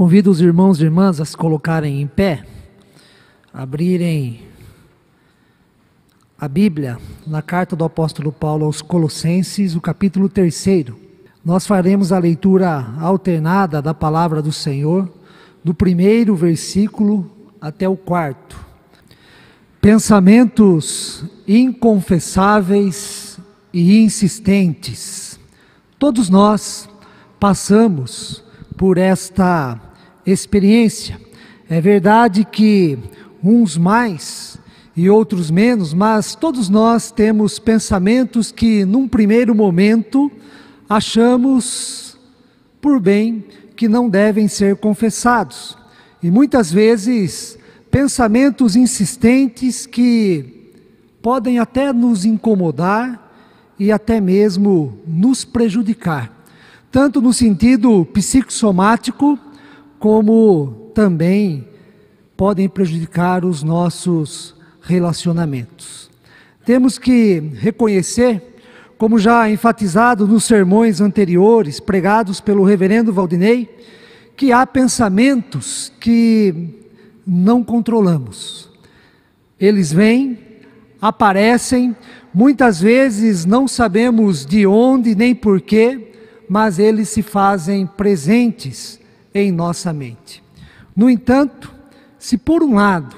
Convido os irmãos e irmãs a se colocarem em pé, abrirem a Bíblia na carta do apóstolo Paulo aos Colossenses, o capítulo 3. Nós faremos a leitura alternada da palavra do Senhor, do primeiro versículo até o quarto. Pensamentos inconfessáveis e insistentes. Todos nós passamos por esta experiência. É verdade que uns mais e outros menos, mas todos nós temos pensamentos que, num primeiro momento, achamos por bem que não devem ser confessados. E muitas vezes, pensamentos insistentes que podem até nos incomodar e até mesmo nos prejudicar, tanto no sentido psicossomático, como também podem prejudicar os nossos relacionamentos. Temos que reconhecer, como já enfatizado nos sermões anteriores pregados pelo reverendo Valdinei, que há pensamentos que não controlamos. Eles vêm, aparecem, muitas vezes não sabemos de onde nem porquê, mas eles se fazem presentes em nossa mente. No entanto, se por um lado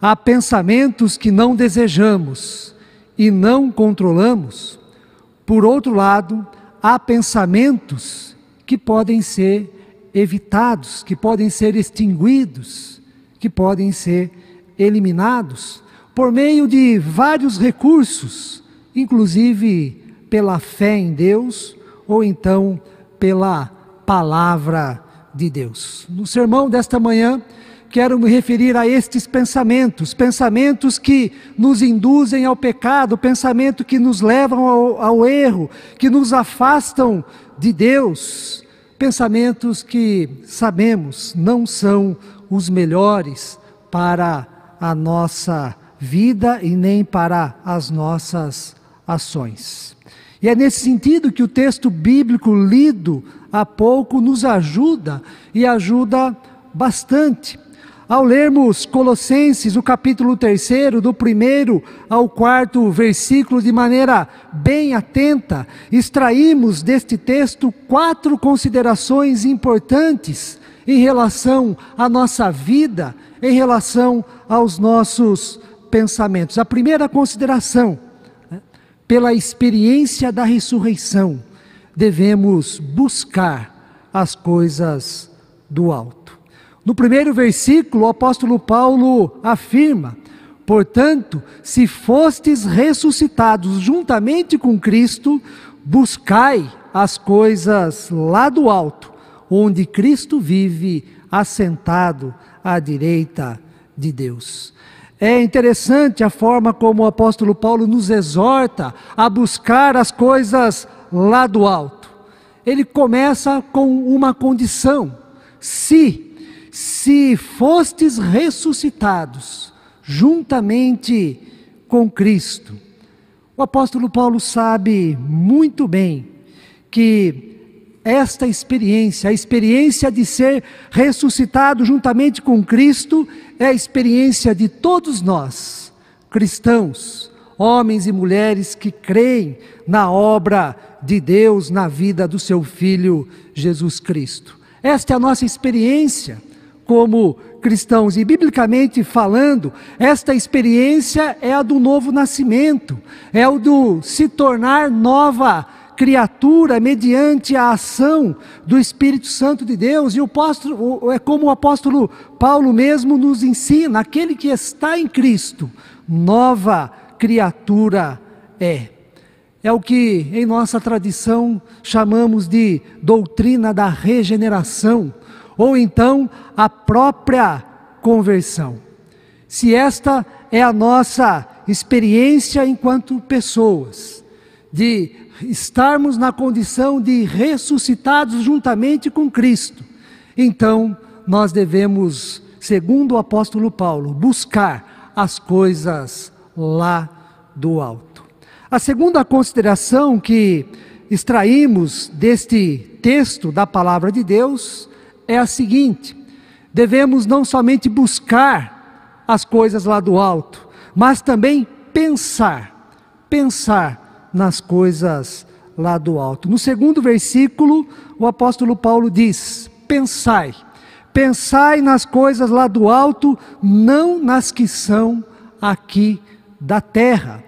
há pensamentos que não desejamos e não controlamos, por outro lado, há pensamentos que podem ser evitados, que podem ser extinguidos, que podem ser eliminados por meio de vários recursos, inclusive pela fé em Deus ou então pela palavra de Deus. No sermão desta manhã, quero me referir a estes pensamentos, pensamentos que nos induzem ao pecado, pensamentos que nos levam ao, ao erro, que nos afastam de Deus, pensamentos que sabemos não são os melhores para a nossa vida e nem para as nossas ações. E é nesse sentido que o texto bíblico lido há pouco nos ajuda e ajuda bastante. Ao lermos Colossenses, o capítulo 3, do primeiro ao quarto versículo, de maneira bem atenta, extraímos deste texto quatro considerações importantes em relação à nossa vida, em relação aos nossos pensamentos. A primeira consideração pela experiência da ressurreição, devemos buscar as coisas do alto. No primeiro versículo, o apóstolo Paulo afirma: Portanto, se fostes ressuscitados juntamente com Cristo, buscai as coisas lá do alto, onde Cristo vive assentado à direita de Deus. É interessante a forma como o apóstolo Paulo nos exorta a buscar as coisas lá do alto. Ele começa com uma condição: se, se fostes ressuscitados juntamente com Cristo. O apóstolo Paulo sabe muito bem que esta experiência, a experiência de ser ressuscitado juntamente com Cristo, é a experiência de todos nós, cristãos, homens e mulheres que creem na obra de Deus na vida do seu Filho Jesus Cristo. Esta é a nossa experiência como cristãos, e biblicamente falando, esta experiência é a do novo nascimento, é o do se tornar nova criatura mediante a ação do Espírito Santo de Deus. E o apóstolo, é como o apóstolo Paulo mesmo nos ensina: aquele que está em Cristo, nova criatura é. É o que em nossa tradição chamamos de doutrina da regeneração, ou então a própria conversão. Se esta é a nossa experiência enquanto pessoas, de estarmos na condição de ressuscitados juntamente com Cristo, então nós devemos, segundo o apóstolo Paulo, buscar as coisas lá do alto. A segunda consideração que extraímos deste texto da palavra de Deus é a seguinte: devemos não somente buscar as coisas lá do alto, mas também pensar, pensar nas coisas lá do alto. No segundo versículo, o apóstolo Paulo diz: Pensai, pensai nas coisas lá do alto, não nas que são aqui da terra.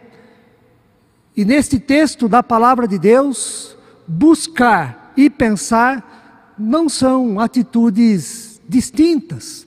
E neste texto da palavra de Deus, buscar e pensar não são atitudes distintas,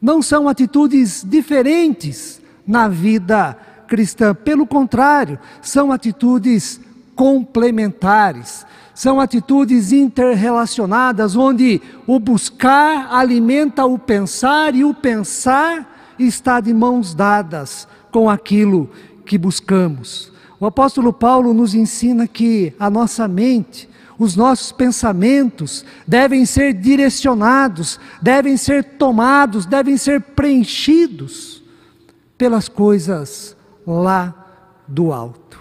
não são atitudes diferentes na vida cristã. Pelo contrário, são atitudes complementares, são atitudes interrelacionadas, onde o buscar alimenta o pensar e o pensar está de mãos dadas com aquilo que buscamos. O apóstolo Paulo nos ensina que a nossa mente, os nossos pensamentos devem ser direcionados, devem ser tomados, devem ser preenchidos pelas coisas lá do alto.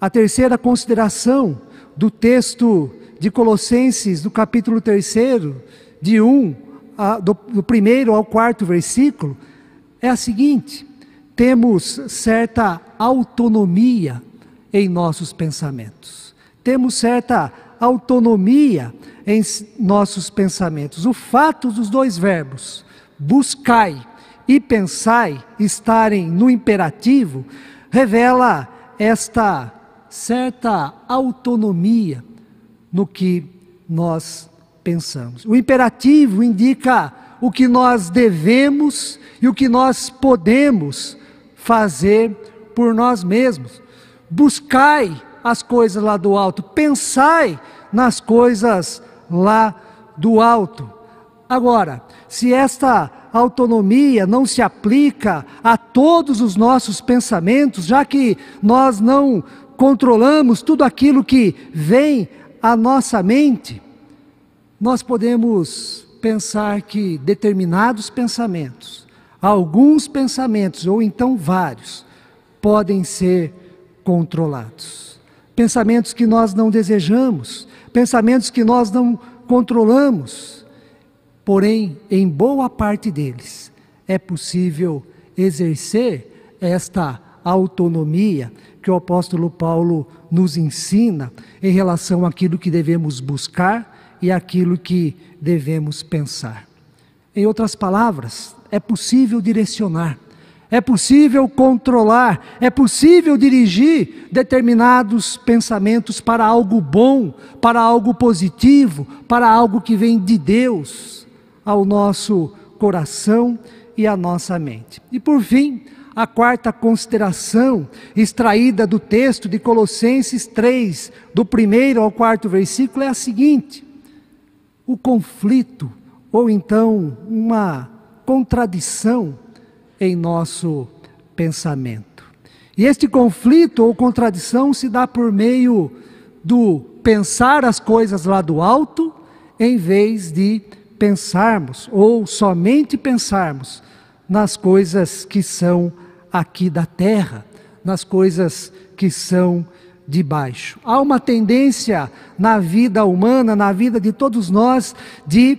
A terceira consideração do texto de Colossenses, do capítulo 3, de 1, a, do, do primeiro ao quarto versículo, é a seguinte: temos certa autonomia em nossos pensamentos, temos certa autonomia em nossos pensamentos. O fato dos dois verbos, buscai e pensai, estarem no imperativo, revela esta certa autonomia no que nós pensamos. O imperativo indica o que nós devemos e o que nós podemos fazer por nós mesmos. Buscai as coisas lá do alto, pensai nas coisas lá do alto. Agora, se esta autonomia não se aplica a todos os nossos pensamentos, já que nós não controlamos tudo aquilo que vem à nossa mente, nós podemos pensar que determinados pensamentos, alguns pensamentos, ou então vários, podem ser controlados. Pensamentos que nós não desejamos, pensamentos que nós não controlamos, porém, em boa parte deles, é possível exercer esta autonomia que o apóstolo Paulo nos ensina em relação àquilo que devemos buscar e aquilo que devemos pensar. Em outras palavras, é possível direcionar, é possível controlar, é possível dirigir determinados pensamentos para algo bom, para algo positivo, para algo que vem de Deus ao nosso coração e à nossa mente. E por fim, a quarta consideração, extraída do texto de Colossenses 3, do primeiro ao quarto versículo, é a seguinte: o conflito, ou então uma contradição em nosso pensamento. E este conflito ou contradição se dá por meio do pensar as coisas lá do alto, em vez de pensarmos, ou somente pensarmos, nas coisas que são aqui da terra, nas coisas que são de baixo. Há uma tendência na vida humana, na vida de todos nós, de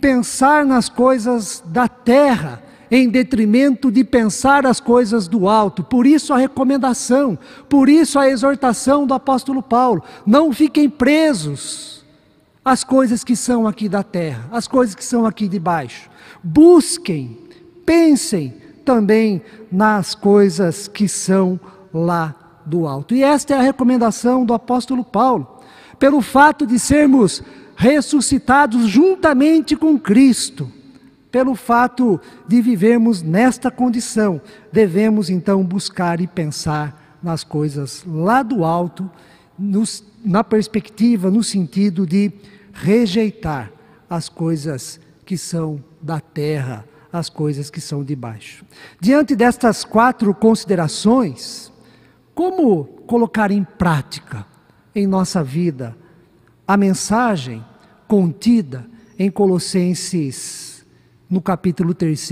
pensar nas coisas da terra, em detrimento de pensar as coisas do alto. Por isso a recomendação, por isso a exortação do apóstolo Paulo: não fiquem presos às coisas que são aqui da terra, às coisas que são aqui de baixo. Busquem, pensem também nas coisas que são lá do alto. E esta é a recomendação do apóstolo Paulo. Pelo fato de sermos ressuscitados juntamente com Cristo, pelo fato de vivermos nesta condição, devemos então buscar e pensar nas coisas lá do alto, nos, na perspectiva, no sentido de rejeitar as coisas que são da terra, as coisas que são de baixo. Diante destas quatro considerações, como colocar em prática em nossa vida a mensagem contida em Colossenses, no capítulo 3,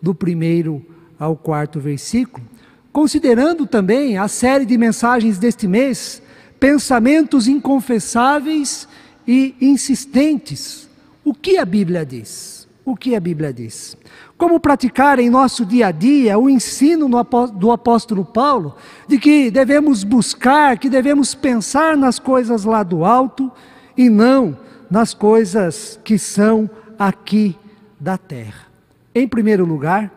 do primeiro ao quarto versículo, considerando também a série de mensagens deste mês, pensamentos inconfessáveis e insistentes. O que a Bíblia diz? o que a Bíblia diz. Como praticar em nosso dia a dia o ensino do apóstolo Paulo de que devemos buscar, que devemos pensar nas coisas lá do alto e não nas coisas que são aqui da terra. Em primeiro lugar,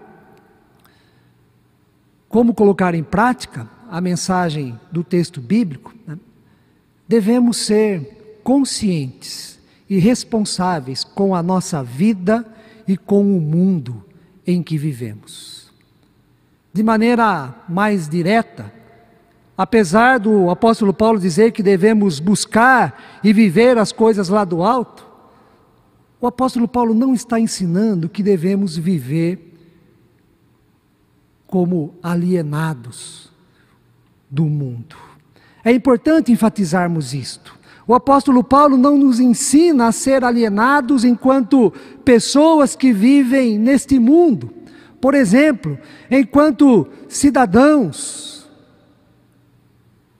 como colocar em prática a mensagem do texto bíblico, né? Devemos ser conscientes e responsáveis com a nossa vida e com o mundo em que vivemos. De maneira mais direta, apesar do apóstolo Paulo dizer que devemos buscar e viver as coisas lá do alto, o apóstolo Paulo não está ensinando que devemos viver como alienados do mundo. É importante enfatizarmos isto. O apóstolo Paulo não nos ensina a ser alienados enquanto pessoas que vivem neste mundo. Por exemplo, enquanto cidadãos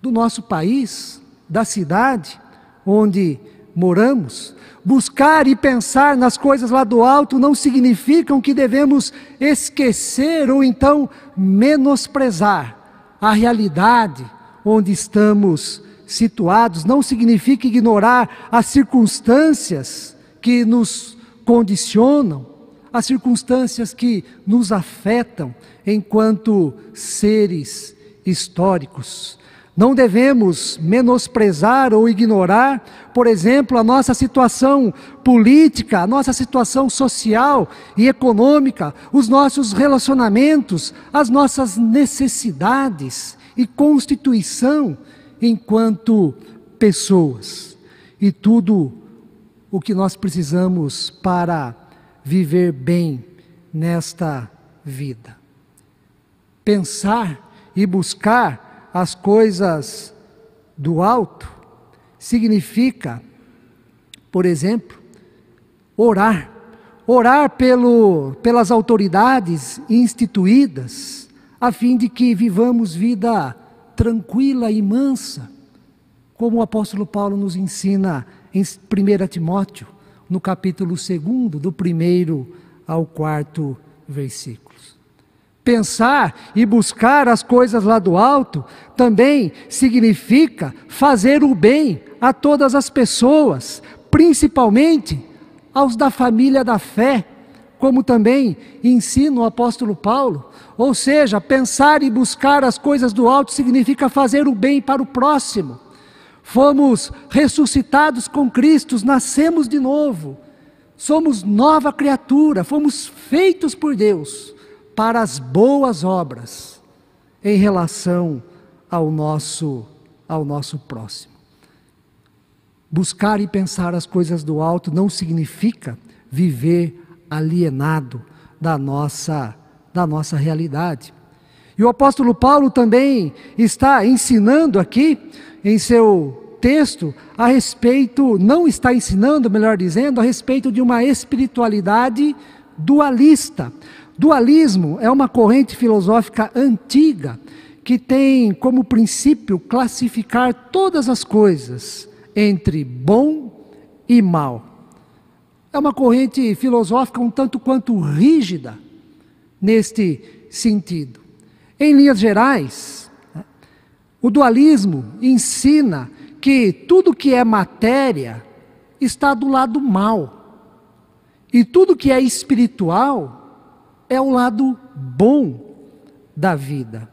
do nosso país, da cidade onde moramos, buscar e pensar nas coisas lá do alto não significam que devemos esquecer ou então menosprezar a realidade onde estamos situados, não significa ignorar as circunstâncias que nos condicionam, as circunstâncias que nos afetam enquanto seres históricos. Não devemos menosprezar ou ignorar, por exemplo, a nossa situação política, a nossa situação social e econômica, os nossos relacionamentos, as nossas necessidades e constituição enquanto pessoas. E tudo o que nós precisamos para viver bem nesta vida. Pensar e buscar as coisas do alto significa, por exemplo, orar. Orar pelo, pelas autoridades instituídas, a fim de que vivamos vida tranquila e mansa, como o apóstolo Paulo nos ensina em 1 Timóteo, no capítulo 2, do primeiro ao quarto versículos. Pensar e buscar as coisas lá do alto também significa fazer o bem a todas as pessoas, principalmente aos da família da fé, como também ensina o apóstolo Paulo. Ou seja, pensar e buscar as coisas do alto significa fazer o bem para o próximo. Fomos ressuscitados com Cristo, nascemos de novo, somos nova criatura, fomos feitos por Deus para as boas obras em relação ao nosso ao nosso próximo. Buscar e pensar as coisas do alto não significa viver alienado da nossa da nossa realidade. E o apóstolo Paulo também está ensinando aqui em seu texto a respeito, não está ensinando, melhor dizendo, a respeito de uma espiritualidade dualista. Dualismo é uma corrente filosófica antiga que tem como princípio classificar todas as coisas entre bom e mal. É uma corrente filosófica um tanto quanto rígida neste sentido. Em linhas gerais, o dualismo ensina que tudo que é matéria está do lado mal, e tudo que é espiritual é o lado bom da vida.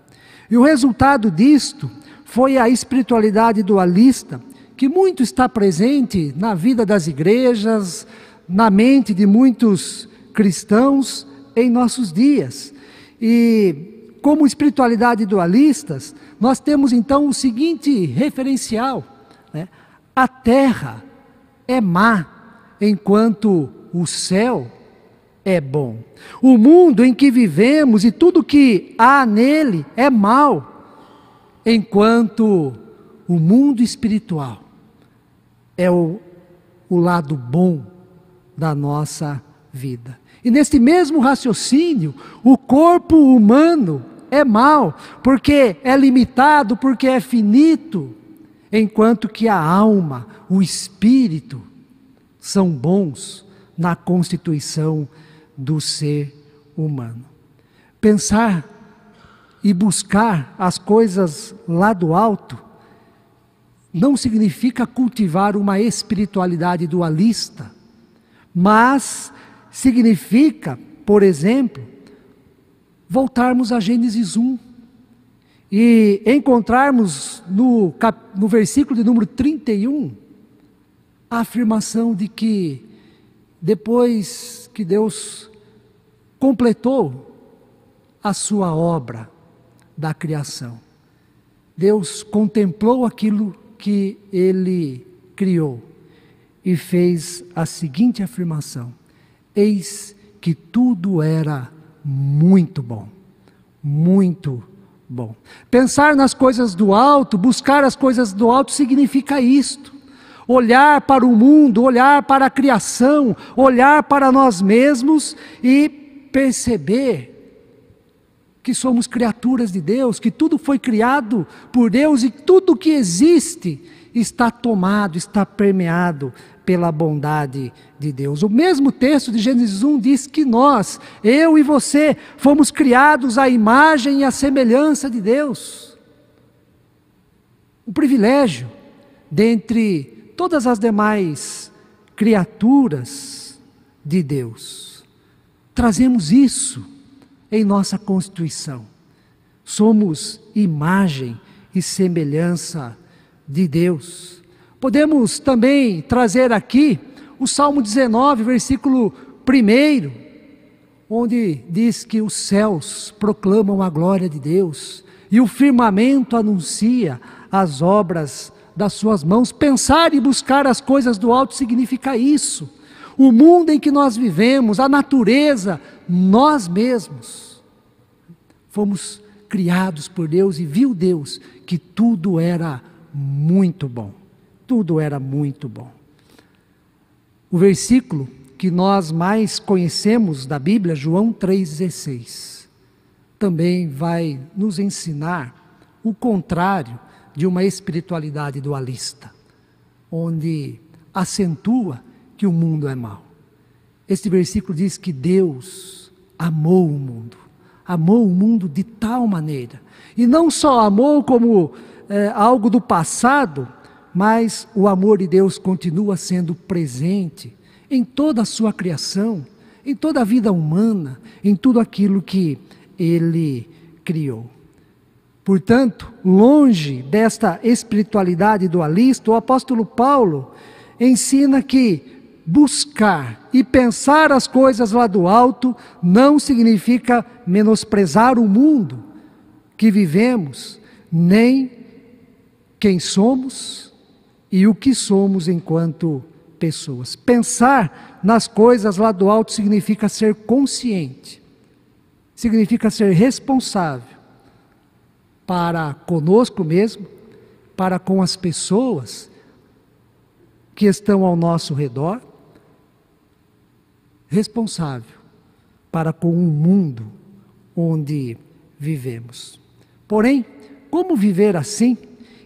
E o resultado disto foi a espiritualidade dualista, que muito está presente na vida das igrejas, na mente de muitos cristãos em nossos dias. E como espiritualidade dualistas, nós temos então o seguinte referencial: né? a terra é má, enquanto o céu é bom. O mundo em que vivemos e tudo que há nele é mal, enquanto o mundo espiritual é o, o lado bom da nossa vida. E neste mesmo raciocínio, o corpo humano é mal, porque é limitado, porque é finito, enquanto que a alma, o espírito, são bons na constituição do ser humano. Pensar e buscar as coisas lá do alto não significa cultivar uma espiritualidade dualista, mas significa, por exemplo, voltarmos a Gênesis 1 e encontrarmos no, no versículo de número 31 a afirmação de que depois que Deus completou a sua obra da criação, Deus contemplou aquilo que ele criou e fez a seguinte afirmação: Eis que tudo era muito bom, muito bom. Pensar nas coisas do alto, buscar as coisas do alto significa isto. Olhar para o mundo, olhar para a criação, olhar para nós mesmos e perceber que somos criaturas de Deus, que tudo foi criado por Deus e tudo que existe está tomado, está permeado pela bondade de Deus. O mesmo texto de Gênesis 1 diz que nós, eu e você, fomos criados à imagem e à semelhança de Deus. O privilégio dentre todas as demais criaturas de Deus. Trazemos isso em nossa constituição. Somos imagem e semelhança de Deus. Podemos também trazer aqui o Salmo 19, versículo 1, onde diz que os céus proclamam a glória de Deus e o firmamento anuncia as obras das suas mãos. Pensar e buscar as coisas do alto significa isso. O mundo em que nós vivemos, a natureza, nós mesmos, fomos criados por Deus e viu Deus que tudo era muito bom. Tudo era muito bom. O versículo que nós mais conhecemos da Bíblia, João 3,16, também vai nos ensinar o contrário de uma espiritualidade dualista, onde acentua que o mundo é mau. Este versículo diz que Deus amou o mundo, amou o mundo de tal maneira, e não só amou como é, algo do passado, mas o amor de Deus continua sendo presente em toda a sua criação, em toda a vida humana, em tudo aquilo que Ele criou. Portanto, longe desta espiritualidade dualista, o apóstolo Paulo ensina que buscar e pensar as coisas lá do alto não significa menosprezar o mundo que vivemos, nem quem somos e o que somos enquanto pessoas. Pensar nas coisas lá do alto significa ser consciente, significa ser responsável para conosco mesmo, para com as pessoas que estão ao nosso redor responsável para com o mundo onde vivemos. Porém, como viver assim?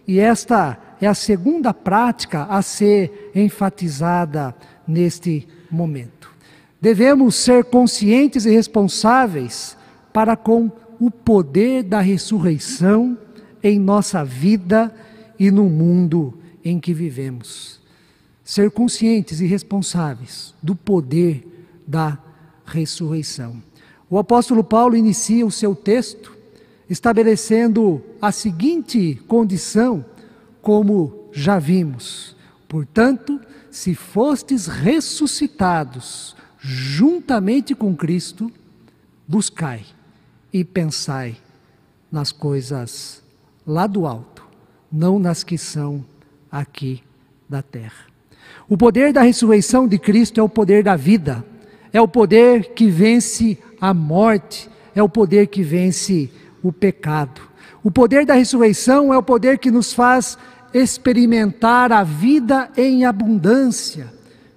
E esta é a segunda prática a ser enfatizada neste momento. Devemos ser conscientes e responsáveis para com o poder da ressurreição em nossa vida e no mundo em que vivemos. Ser conscientes e responsáveis do poder da ressurreição. O apóstolo Paulo inicia o seu texto estabelecendo a seguinte condição, como já vimos: portanto, se fostes ressuscitados juntamente com Cristo, buscai e pensai nas coisas lá do alto, não nas que são aqui da terra. O poder da ressurreição de Cristo é o poder da vida é o poder que vence a morte, é o poder que vence o pecado. O poder da ressurreição é o poder que nos faz experimentar a vida em abundância,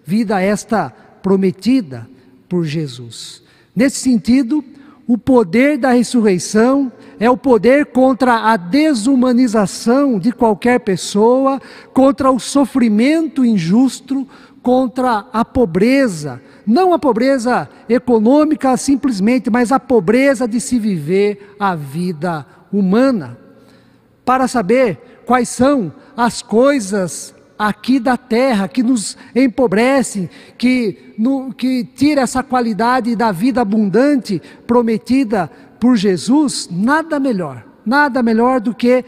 vida esta prometida por Jesus. Nesse sentido, o poder da ressurreição é o poder contra a desumanização de qualquer pessoa, contra o sofrimento injusto, contra a pobreza, não a pobreza econômica simplesmente, mas a pobreza de se viver a vida humana, para saber quais são as coisas aqui da terra que nos empobrecem, que, no, que tira essa qualidade da vida abundante prometida por Jesus, nada melhor, nada melhor do que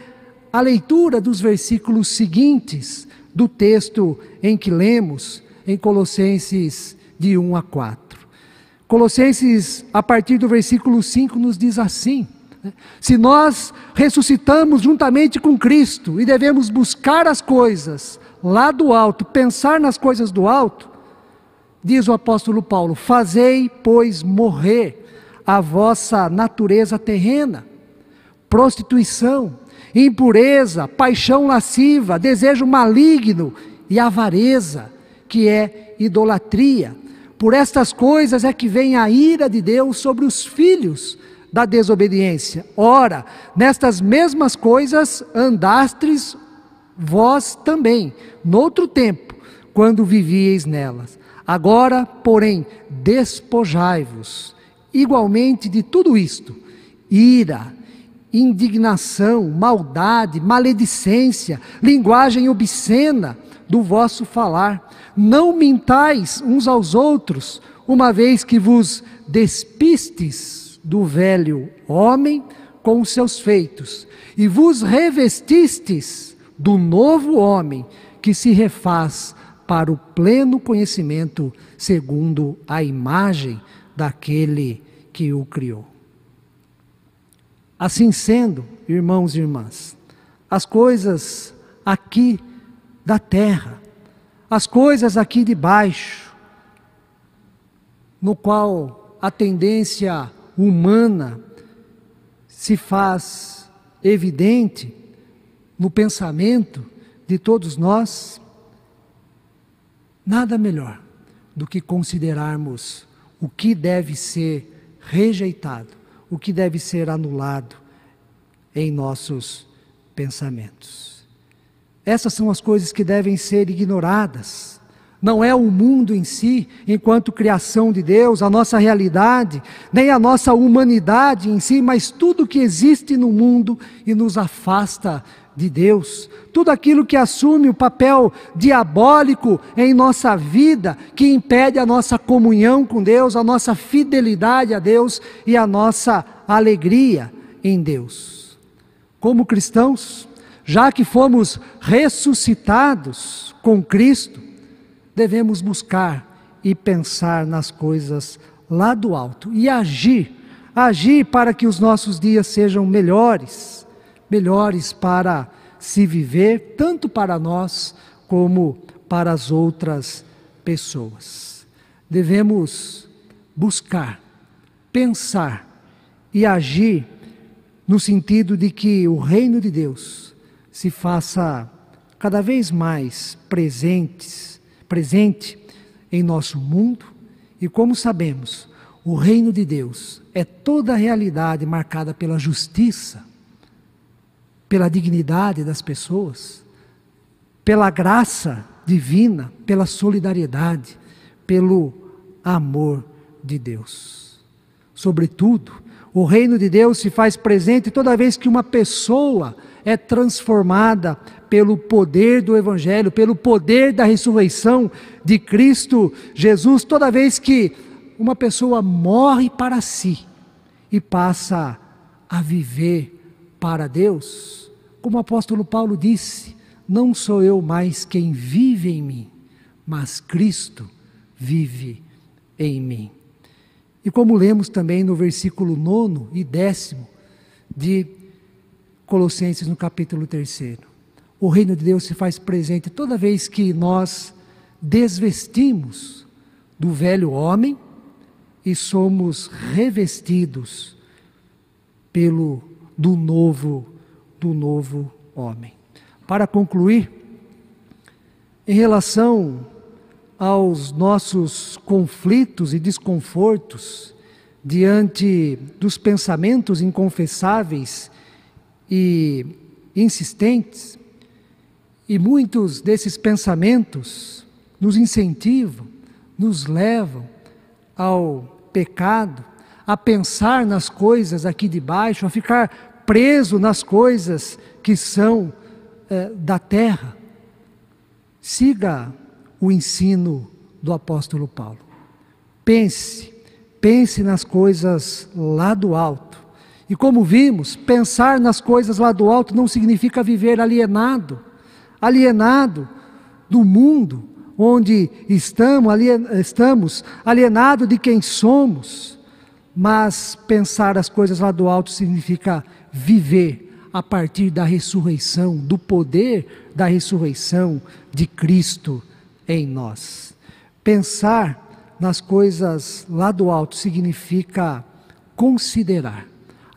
a leitura dos versículos seguintes do texto em que lemos em Colossenses de 1 a 4. Colossenses, a partir do versículo 5, nos diz assim? Se nós ressuscitamos juntamente com Cristo e devemos buscar as coisas lá do alto, pensar nas coisas do alto, diz o apóstolo Paulo: fazei, pois, morrer a vossa natureza terrena, prostituição, impureza, paixão lasciva, desejo maligno e avareza, que é idolatria. Por estas coisas é que vem a ira de Deus sobre os filhos da desobediência. Ora, nestas mesmas coisas andastes vós também, noutro tempo, quando vivieis nelas. Agora, porém, despojai-vos igualmente de tudo isto: ira, indignação, maldade, maledicência, linguagem obscena do vosso falar. Não mintais uns aos outros, uma vez que vos despistes do velho homem com os seus feitos, e vos revestistes do novo homem que se refaz para o pleno conhecimento segundo a imagem daquele que o criou. Assim sendo, irmãos e irmãs, as coisas aqui da terra, as coisas aqui de baixo, no qual a tendência humana se faz evidente no pensamento de todos nós, nada melhor do que considerarmos o que deve ser rejeitado o que deve ser anulado em nossos pensamentos. Essas são as coisas que devem ser ignoradas. Não é o mundo em si, enquanto criação de Deus, a nossa realidade, nem a nossa humanidade em si, mas tudo que existe no mundo e nos afasta de Deus, tudo aquilo que assume o papel diabólico em nossa vida, que impede a nossa comunhão com Deus, a nossa fidelidade a Deus e a nossa alegria em Deus. Como cristãos, já que fomos ressuscitados com Cristo, devemos buscar e pensar nas coisas lá do alto e agir, agir para que os nossos dias sejam melhores melhores para se viver, tanto para nós como para as outras pessoas. Devemos buscar, pensar e agir no sentido de que o reino de Deus se faça cada vez mais presentes, presente em nosso mundo, e como sabemos, o reino de Deus é toda a realidade marcada pela justiça, pela dignidade das pessoas, pela graça divina, pela solidariedade, pelo amor de Deus. Sobretudo, o reino de Deus se faz presente toda vez que uma pessoa é transformada pelo poder do Evangelho, pelo poder da ressurreição de Cristo Jesus, toda vez que uma pessoa morre para si e passa a viver para Deus, como o apóstolo Paulo disse: Não sou eu mais quem vive em mim, mas Cristo vive em mim. E como lemos também no versículo 9 e décimo de Colossenses, no capítulo 3, o reino de Deus se faz presente toda vez que nós desvestimos do velho homem e somos revestidos pelo do novo, do novo homem. Para concluir, em relação aos nossos conflitos e desconfortos diante dos pensamentos inconfessáveis e insistentes, e muitos desses pensamentos nos incentivam, nos levam ao pecado, a pensar nas coisas aqui de baixo, a ficar preso nas coisas que são eh, da terra. Siga o ensino do apóstolo Paulo. Pense, pense nas coisas lá do alto. E como vimos, pensar nas coisas lá do alto não significa viver alienado, alienado do mundo onde estamos, alien, estamos alienado de quem somos. Mas pensar as coisas lá do alto significa viver a partir da ressurreição, do poder da ressurreição de Cristo em nós. Pensar nas coisas lá do alto significa considerar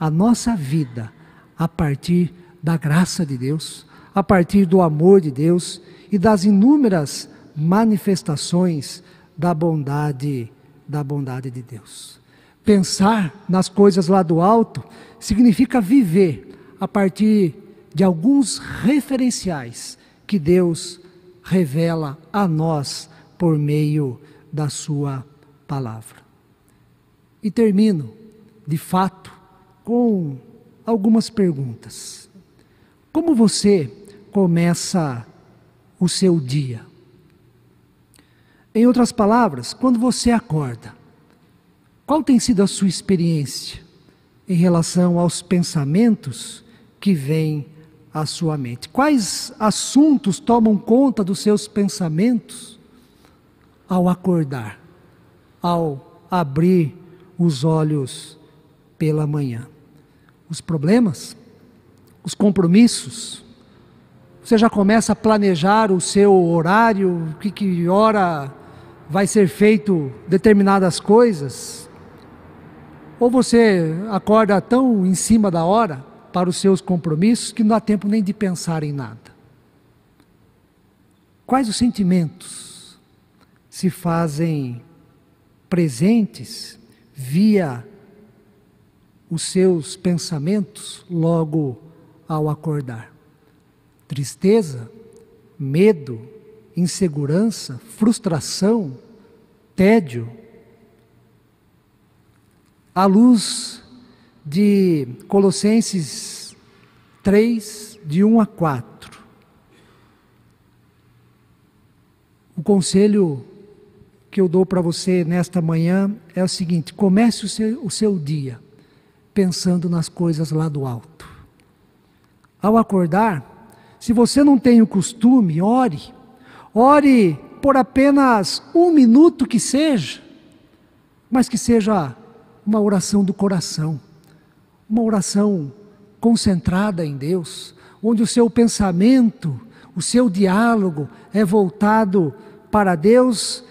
a nossa vida a partir da graça de Deus, a partir do amor de Deus e das inúmeras manifestações da bondade da bondade de Deus. Pensar nas coisas lá do alto significa viver a partir de alguns referenciais que Deus revela a nós por meio da Sua palavra. E termino, de fato, com algumas perguntas. Como você começa o seu dia? Em outras palavras, quando você acorda, qual tem sido a sua experiência em relação aos pensamentos que vêm à sua mente? Quais assuntos tomam conta dos seus pensamentos ao acordar, ao abrir os olhos pela manhã. Os problemas, os compromissos, você já começa a planejar o seu horário, que, que hora vai ser feito determinadas coisas? Ou você acorda tão em cima da hora para os seus compromissos que não dá tempo nem de pensar em nada? Quais os sentimentos se fazem presentes via os seus pensamentos logo ao acordar. Tristeza, medo, insegurança, frustração, tédio. À luz de Colossenses 3, de 1 a 4. O conselho que eu dou para você nesta manhã é o seguinte: comece o seu, o seu dia pensando nas coisas lá do alto. Ao acordar, se você não tem o costume, ore. Ore por apenas um minuto que seja, mas que seja uma oração do coração, uma oração concentrada em Deus, onde o seu pensamento, o seu diálogo é voltado para Deus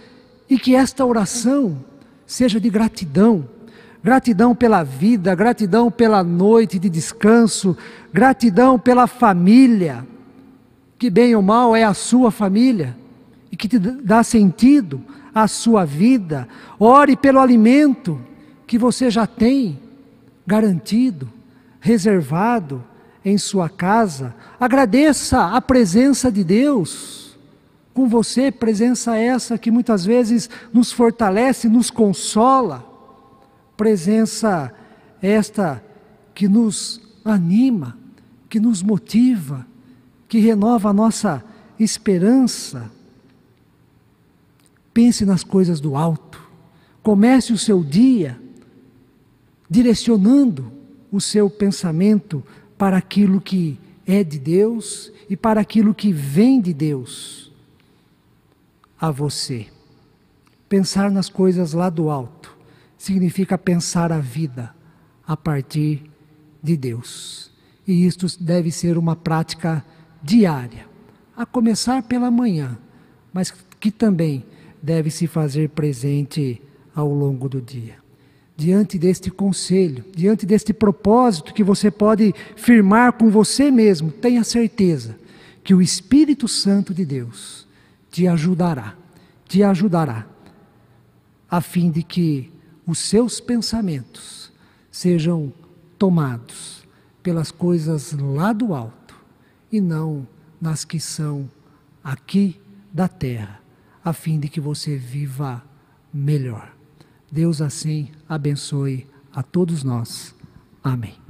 e que esta oração seja de gratidão. Gratidão pela vida, gratidão pela noite de descanso, gratidão pela família, que bem ou mal é a sua família e que te dá sentido à sua vida. Ore pelo alimento que você já tem garantido, reservado em sua casa. Agradeça a presença de Deus com você, presença essa que muitas vezes nos fortalece, nos consola, presença esta que nos anima, que nos motiva, que renova a nossa esperança. Pense nas coisas do alto, comece o seu dia direcionando o seu pensamento para aquilo que é de Deus e para aquilo que vem de Deus a você. Pensar nas coisas lá do alto significa pensar a vida a partir de Deus. E isto deve ser uma prática diária, a começar pela manhã, mas que também deve se fazer presente ao longo do dia. Diante deste conselho, diante deste propósito que você pode firmar com você mesmo, tenha certeza que o Espírito Santo de Deus te ajudará, te ajudará, a fim de que os seus pensamentos sejam tomados pelas coisas lá do alto e não nas que são aqui da terra, a fim de que você viva melhor. Deus assim abençoe a todos nós. Amém.